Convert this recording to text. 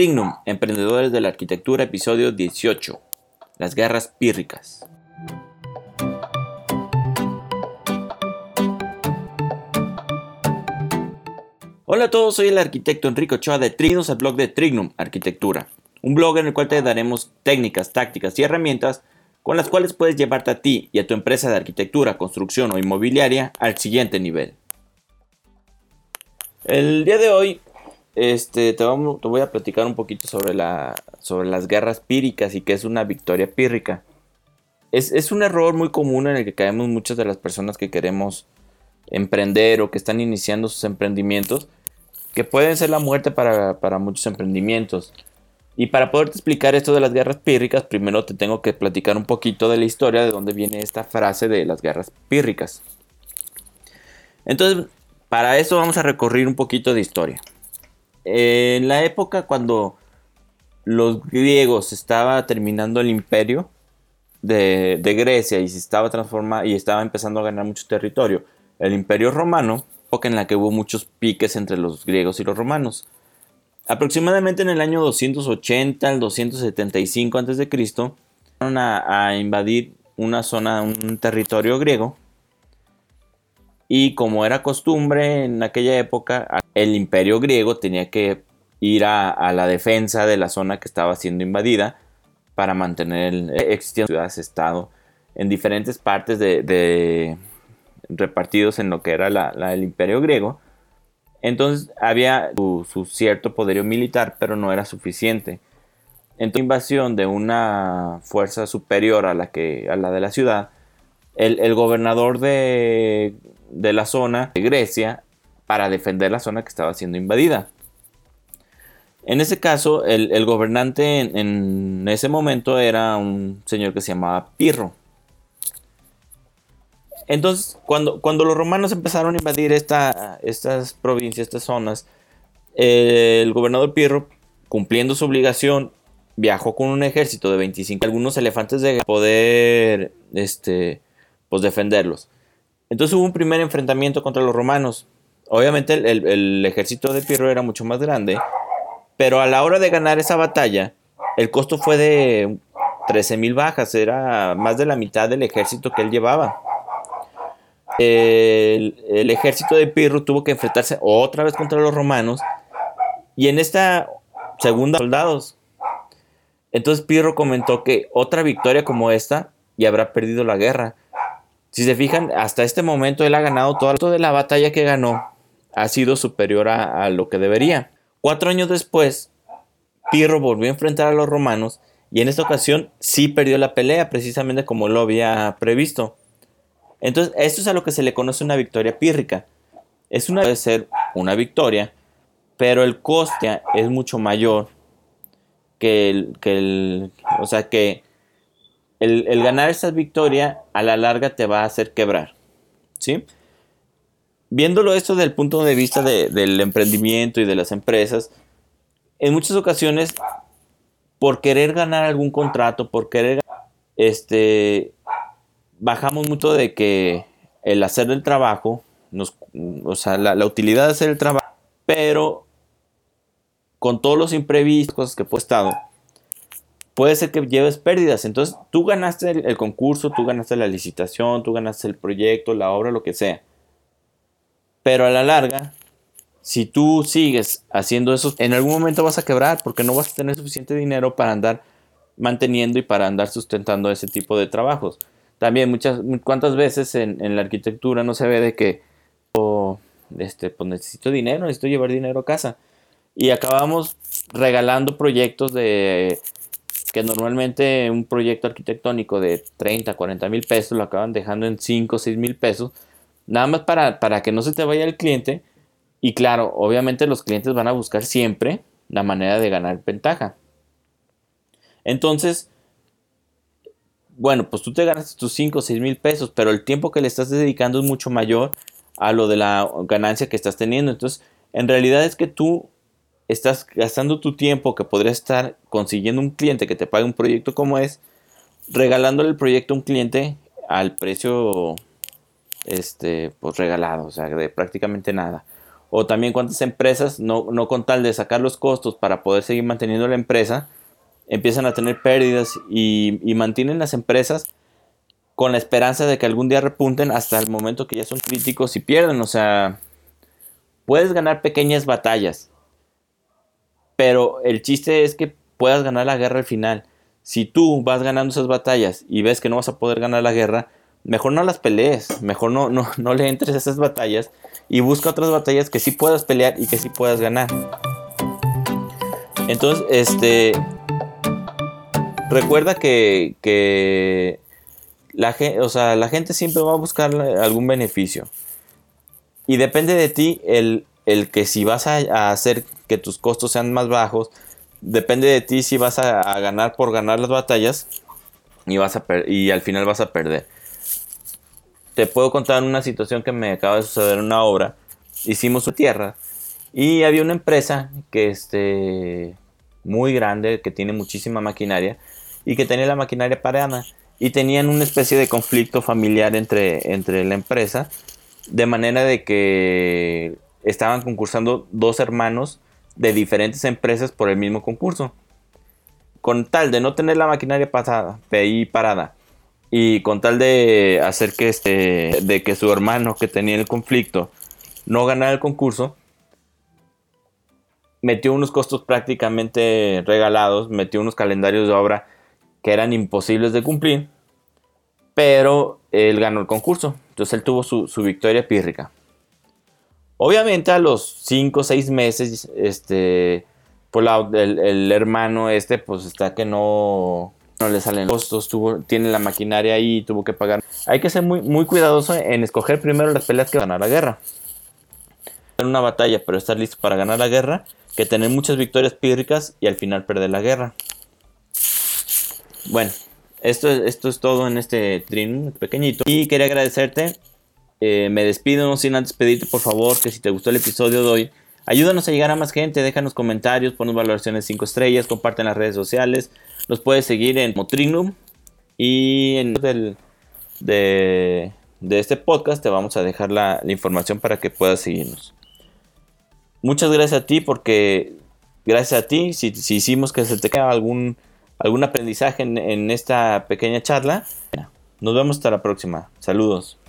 Trignum, Emprendedores de la Arquitectura, episodio 18. Las guerras pírricas. Hola a todos, soy el arquitecto Enrico Ochoa de Trignum, el blog de Trignum Arquitectura. Un blog en el cual te daremos técnicas, tácticas y herramientas con las cuales puedes llevarte a ti y a tu empresa de arquitectura, construcción o inmobiliaria al siguiente nivel. El día de hoy este, te, voy a platicar un poquito sobre, la, sobre las guerras píricas y qué es una victoria pírrica. Es, un error muy común en el que caemos muchas de las personas que queremos emprender o que están iniciando sus emprendimientos, que pueden ser la muerte para, para muchos emprendimientos. Y para poderte explicar esto de las guerras pírricas, primero te tengo que platicar un poquito de la historia de dónde viene esta frase de las guerras pírricas. Entonces, para eso vamos a recorrer un poquito de historia. En la época cuando los griegos estaba terminando el imperio de, Grecia y se estaba transformando y estaba empezando a ganar mucho territorio, el imperio romano, época en la que hubo muchos piques entre los griegos y los romanos. Aproximadamente en el año 280 al 275 a.C., fueron a invadir una zona, un territorio griego. Y como era costumbre en aquella época, el imperio griego tenía que ir a, la defensa de la zona que estaba siendo invadida para mantener el existiendo ciudades-estado en diferentes partes de, repartidos en lo que era la, el imperio griego entonces había su, cierto poderío militar, pero no era suficiente. Entonces, invasión de una fuerza superior a la, que, a la de la ciudad, el, gobernador de, la zona, de Grecia, para defender la zona que estaba siendo invadida. En ese caso, el, gobernante en, ese momento era un señor que se llamaba Pirro. Entonces, cuando, cuando los romanos empezaron a invadir estas provincias, estas zonas, el gobernador Pirro, cumpliendo su obligación, viajó con un ejército de 25, algunos elefantes de poder este, pues, defenderlos. Entonces hubo un primer enfrentamiento contra los romanos. Obviamente el, el ejército de Pirro era mucho más grande, pero a la hora de ganar esa batalla, el costo fue de 13.000 bajas, era más de la mitad del ejército que él llevaba el, ejército de Pirro tuvo que enfrentarse otra vez contra los romanos y en esta segunda soldados. Entonces Pirro comentó que otra victoria como esta y habrá perdido la guerra. Si se fijan, hasta este momento él ha ganado todo de la batalla que ganó ha sido superior a, a lo que debería. Cuatro años después, Pirro volvió a enfrentar a los romanos y en esta ocasión sí perdió la pelea, precisamente como lo había previsto. Entonces, esto es a lo que se le conoce una victoria pírrica. Es una puede ser una victoria, pero el coste es mucho mayor que el, que el o sea que el, ganar esa victoria a la larga te va a hacer quebrar, ¿sí? Viéndolo esto desde el punto de vista del emprendimiento y de las empresas, en muchas ocasiones, por querer ganar algún contrato, por querer, este, bajamos mucho de que el hacer el trabajo, nos, o sea, la, utilidad de hacer el trabajo, pero con todos los imprevistos, cosas que puede estado, puede ser que lleves pérdidas. Entonces, tú ganaste el, concurso, tú ganaste la licitación, tú ganaste el proyecto, la obra, lo que sea. Pero a la larga, si tú sigues haciendo eso, en algún momento vas a quebrar porque no vas a tener suficiente dinero para andar manteniendo y para andar sustentando ese tipo de trabajos. También muchas, cuántas veces en, la arquitectura no se ve de que este, pues necesito dinero, necesito llevar dinero a casa. Y acabamos regalando proyectos de que normalmente un proyecto arquitectónico de 30, 40 mil pesos lo acaban dejando en 5, 6 mil pesos, nada más para, para que no se te vaya el cliente. Y claro, obviamente los clientes van a buscar siempre la manera de ganar ventaja. Entonces, bueno, pues tú te ganas tus 5 o 6 mil pesos, pero el tiempo que le estás dedicando es mucho mayor a lo de la ganancia que estás teniendo. Entonces, en realidad es que tú estás gastando tu tiempo que podrías estar consiguiendo un cliente que te pague un proyecto como es, regalándole el proyecto a un cliente al precio este pues regalado, o sea, de prácticamente nada. o también cuántas empresas, no, no con tal de sacar los costos para poder seguir manteniendo la empresa, empiezan a tener pérdidas y, y mantienen las empresas con la esperanza de que algún día repunten hasta el momento que ya son críticos y pierden. O sea, puedes ganar pequeñas batallas, pero el chiste es que puedas ganar la guerra al final. Si tú vas ganando esas batallas y ves que no vas a poder ganar la guerra, mejor no las pelees, mejor no, no, no le entres a esas batallas y busca otras batallas que sí puedas pelear y que sí puedas ganar. Entonces, este, recuerda que, que la, o sea, la gente siempre va a buscar algún beneficio. Y depende de ti el, el que si vas a, hacer que tus costos sean más bajos, depende de ti si vas a, ganar por ganar las batallas y, vas a y al final vas a perder te puedo contar una situación que me acaba de suceder en una obra. Hicimos su tierra y había una empresa que este muy grande que tiene muchísima maquinaria y que tenía la maquinaria parada y tenían una especie de conflicto familiar entre, entre la empresa de manera de que estaban concursando dos hermanos de diferentes empresas por el mismo concurso. Con tal de no tener la maquinaria pasada, ahí parada y con tal de hacer que este de que su hermano que tenía el conflicto no ganara el concurso metió unos costos prácticamente regalados metió unos calendarios de obra que eran imposibles de cumplir pero él ganó el concurso entonces él tuvo su, victoria pírrica obviamente a los 5 o 6 meses este pues el, hermano este pues está que no no le salen costos, tuvo, tiene la maquinaria ahí, tuvo que pagar. Hay que ser muy, muy cuidadoso en escoger primero las peleas que van a ganar la guerra. En una batalla, pero estar listo para ganar la guerra, que tener muchas victorias pírricas y al final perder la guerra. Bueno, esto, esto es todo en este trin pequeñito. Y quería agradecerte. Eh, me despido sin antes pedirte por favor que si te gustó el episodio de hoy, ayúdanos a llegar a más gente, déjanos comentarios, ponos valoraciones 5 estrellas, comparte en las redes sociales. Nos puedes seguir en Motrignum y en el de, este podcast te vamos a dejar la, información para que puedas seguirnos. Muchas gracias a ti porque gracias a ti si, hicimos que se te quede algún, algún aprendizaje en esta pequeña charla. Nos vemos hasta la próxima. Saludos.